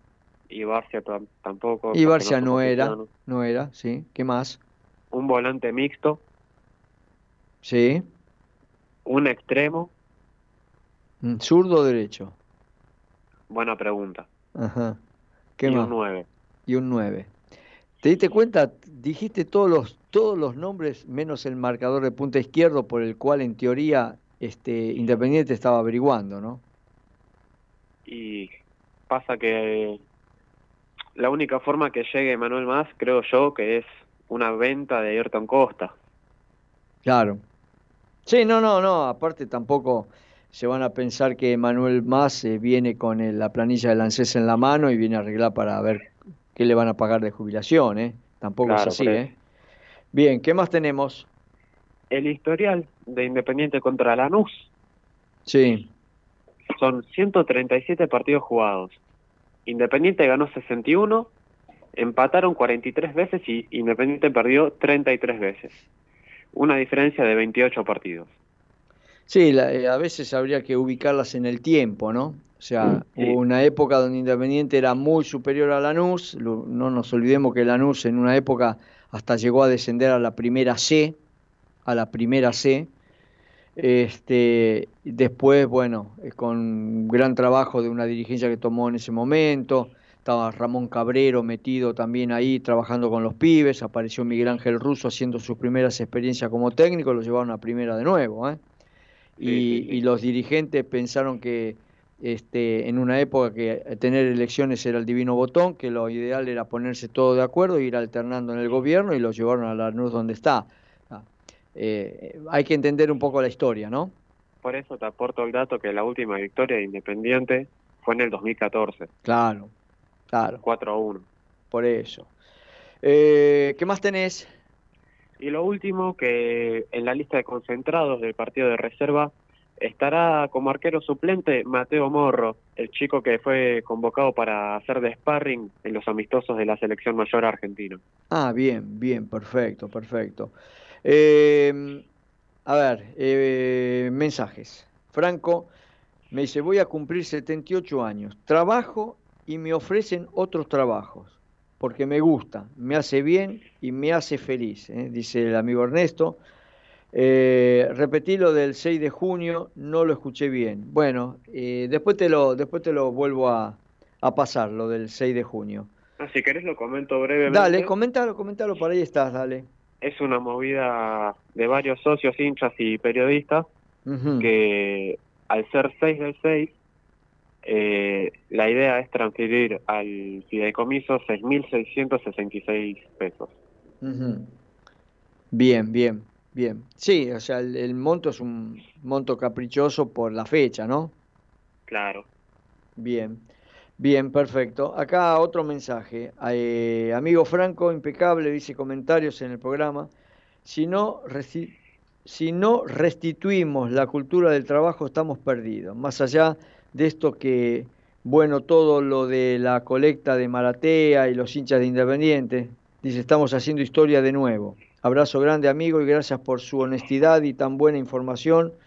Y Barcia tampoco. Y Barcia no, era, no era, sí. ¿Qué más? Un volante mixto. Sí un extremo. Mm, ¿Zurdo o derecho? Buena pregunta. Ajá. ¿Qué y un 9. Y un 9. ¿Te diste cuenta? Dijiste todos los, todos los nombres menos el marcador de punta izquierdo por el cual en teoría este Independiente estaba averiguando, ¿no? Y pasa que la única forma que llegue Manuel Más, creo yo, que es una venta de Ayrton Costa. Claro, Sí, no, no, no, aparte tampoco se van a pensar que Manuel Más eh, viene con la planilla de ANSES en la mano y viene a arreglar para ver qué le van a pagar de jubilación, ¿eh? Tampoco es así, ¿eh? Bien, ¿qué más tenemos? El historial de Independiente contra Lanús. Sí. Son 137 partidos jugados. Independiente ganó 61, empataron 43 veces y Independiente perdió 33 veces una diferencia de 28 partidos. Sí, eh, a veces habría que ubicarlas en el tiempo, ¿no? O sea, hubo una época donde Independiente era muy superior a Lanús, no nos olvidemos que Lanús en una época hasta llegó a descender a la primera C, a la primera C. Este, después, bueno, eh, con gran trabajo de una dirigencia que tomó en ese momento, estaba Ramón Cabrero metido también ahí trabajando con los pibes, apareció Miguel Ángel Russo haciendo sus primeras experiencias como técnico, lo llevaron a primera de nuevo. ¿eh? Y, los dirigentes pensaron que este, en una época que tener elecciones era el divino botón, que lo ideal era ponerse todo de acuerdo, ir alternando en el gobierno y lo llevaron a la NUS donde está. Ah, eh, hay que entender un poco la historia, ¿no? Por eso te aporto el dato que la última victoria de Independiente fue en el 2014. Claro, Claro. 4 a 1. Por eso. Eh, ¿Qué más tenés? Y lo último, que en la lista de concentrados del partido de reserva estará como arquero suplente Mateo Morro, el chico que fue convocado para hacer de sparring en los amistosos de la selección mayor argentina. Ah, bien, bien, perfecto, perfecto. Eh, a ver, eh, mensajes. Franco me dice, voy a cumplir 78 años, trabajo y me ofrecen otros trabajos, porque me gusta, me hace bien y me hace feliz, ¿eh? dice el amigo Ernesto. Eh, repetí lo del 6 de junio, no lo escuché bien. Bueno, eh, después, te lo, después te lo vuelvo a, pasar, lo del 6 de junio. Ah, si querés lo comento brevemente. Dale, coméntalo, coméntalo, por ahí estás, dale. Es una movida de varios socios, hinchas y periodistas que al ser 6 del 6 eh, la idea es transferir al fideicomiso 6.666 pesos. Bien, bien, bien. Sí, o sea, el, monto es un monto caprichoso por la fecha, ¿no? Claro. Bien, bien, perfecto. Acá otro mensaje. Eh, amigo Franco, impecable, dice comentarios en el programa. Si no, si no restituimos la cultura del trabajo, estamos perdidos. Más allá de esto que, bueno, todo lo de la colecta de Maratea y los hinchas de Independiente, dice, estamos haciendo historia de nuevo. Abrazo grande amigo y gracias por su honestidad y tan buena información,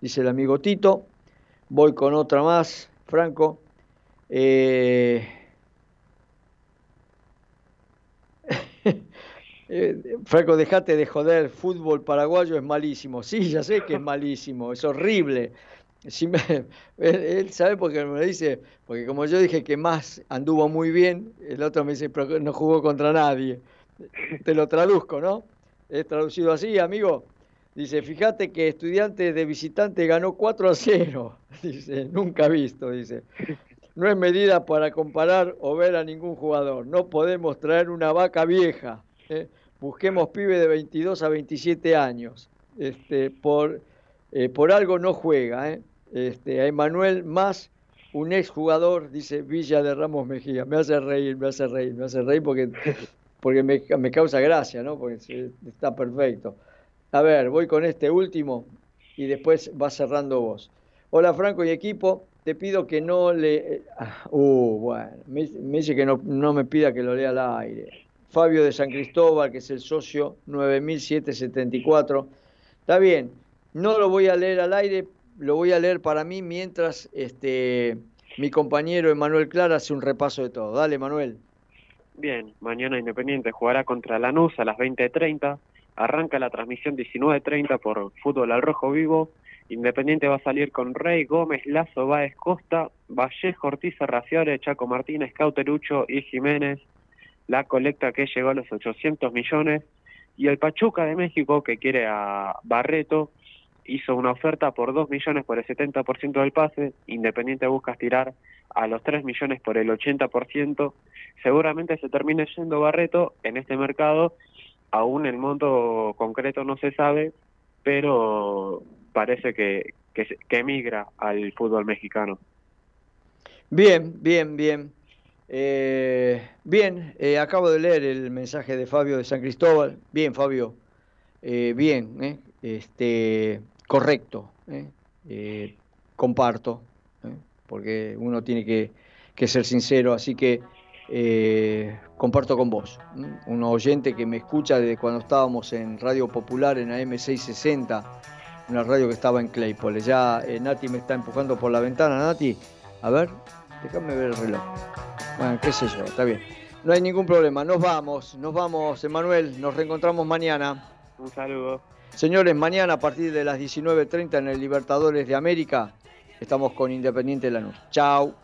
dice el amigo Tito. Voy con otra más, Franco. Eh... Eh, Franco, dejate de joder, fútbol paraguayo es malísimo. Sí, ya sé que es malísimo, es horrible. Me- él, él sabe porque me dice, porque como yo dije que más anduvo muy bien, el otro me dice, pero no jugó contra nadie. Te lo traduzco, ¿no? Es traducido así, amigo. Dice, fíjate que estudiante de visitante ganó 4 a 0. Dice, nunca visto, dice. No es medida para comparar o ver a ningún jugador. No podemos traer una vaca vieja. ¿eh? Busquemos pibe de 22 a 27 años. Este, por, eh, por algo no juega. ¿eh? Este, a Emanuel más un exjugador, dice Villa de Ramos Mejía. Me hace reír, me hace reír, me hace reír porque, porque me, causa gracia, ¿no? Porque se- está perfecto. A ver, voy con este último y después va cerrando vos. Hola Franco y equipo, te pido que no le... ah, Uh, bueno, me, dice que no, no me pida que lo lea al aire. Fabio de San Cristóbal, que es el socio 9774. Está bien, no lo voy a leer al aire, lo voy a leer para mí mientras este, mi compañero Emanuel Clara hace un repaso de todo. Dale, Manuel. Bien, mañana Independiente jugará contra Lanús a las 20.30. Arranca la transmisión 19.30 por Fútbol al Rojo Vivo. Independiente va a salir con Rey, Gómez, Lazo, Báez, Costa, Vallejo, Ortiz, Rafiore, Chaco Martínez, Cauterucho y Jiménez. La colecta que llegó a los 800 millones. Y el Pachuca de México, que quiere a Barreto, hizo una oferta por 2 millones por el 70% del pase. Independiente busca estirar a los 3 millones por el 80%. Seguramente se termine yendo Barreto en este mercado. Aún el monto concreto no se sabe, pero parece que, que, que emigra al fútbol mexicano. Bien, bien, bien. Eh, bien, eh, acabo de leer el mensaje de Fabio de San Cristóbal. Bien, Fabio. Eh, bien, este, correcto. eh, eh, comparto, eh, porque uno tiene que, ser sincero. Así que comparto con vos. Un oyente que me escucha desde cuando estábamos en Radio Popular en AM660, una radio que estaba en Claypole. Ya Nati me está empujando por la ventana. Nati, a ver, déjame ver el reloj. Bueno, qué yo, está bien. No hay ningún problema. Nos vamos, nos vamos, Emanuel. Nos reencontramos mañana. Un saludo. Señores, mañana a partir de las 19.30 en el Libertadores de América estamos con Independiente Lanús. Chao.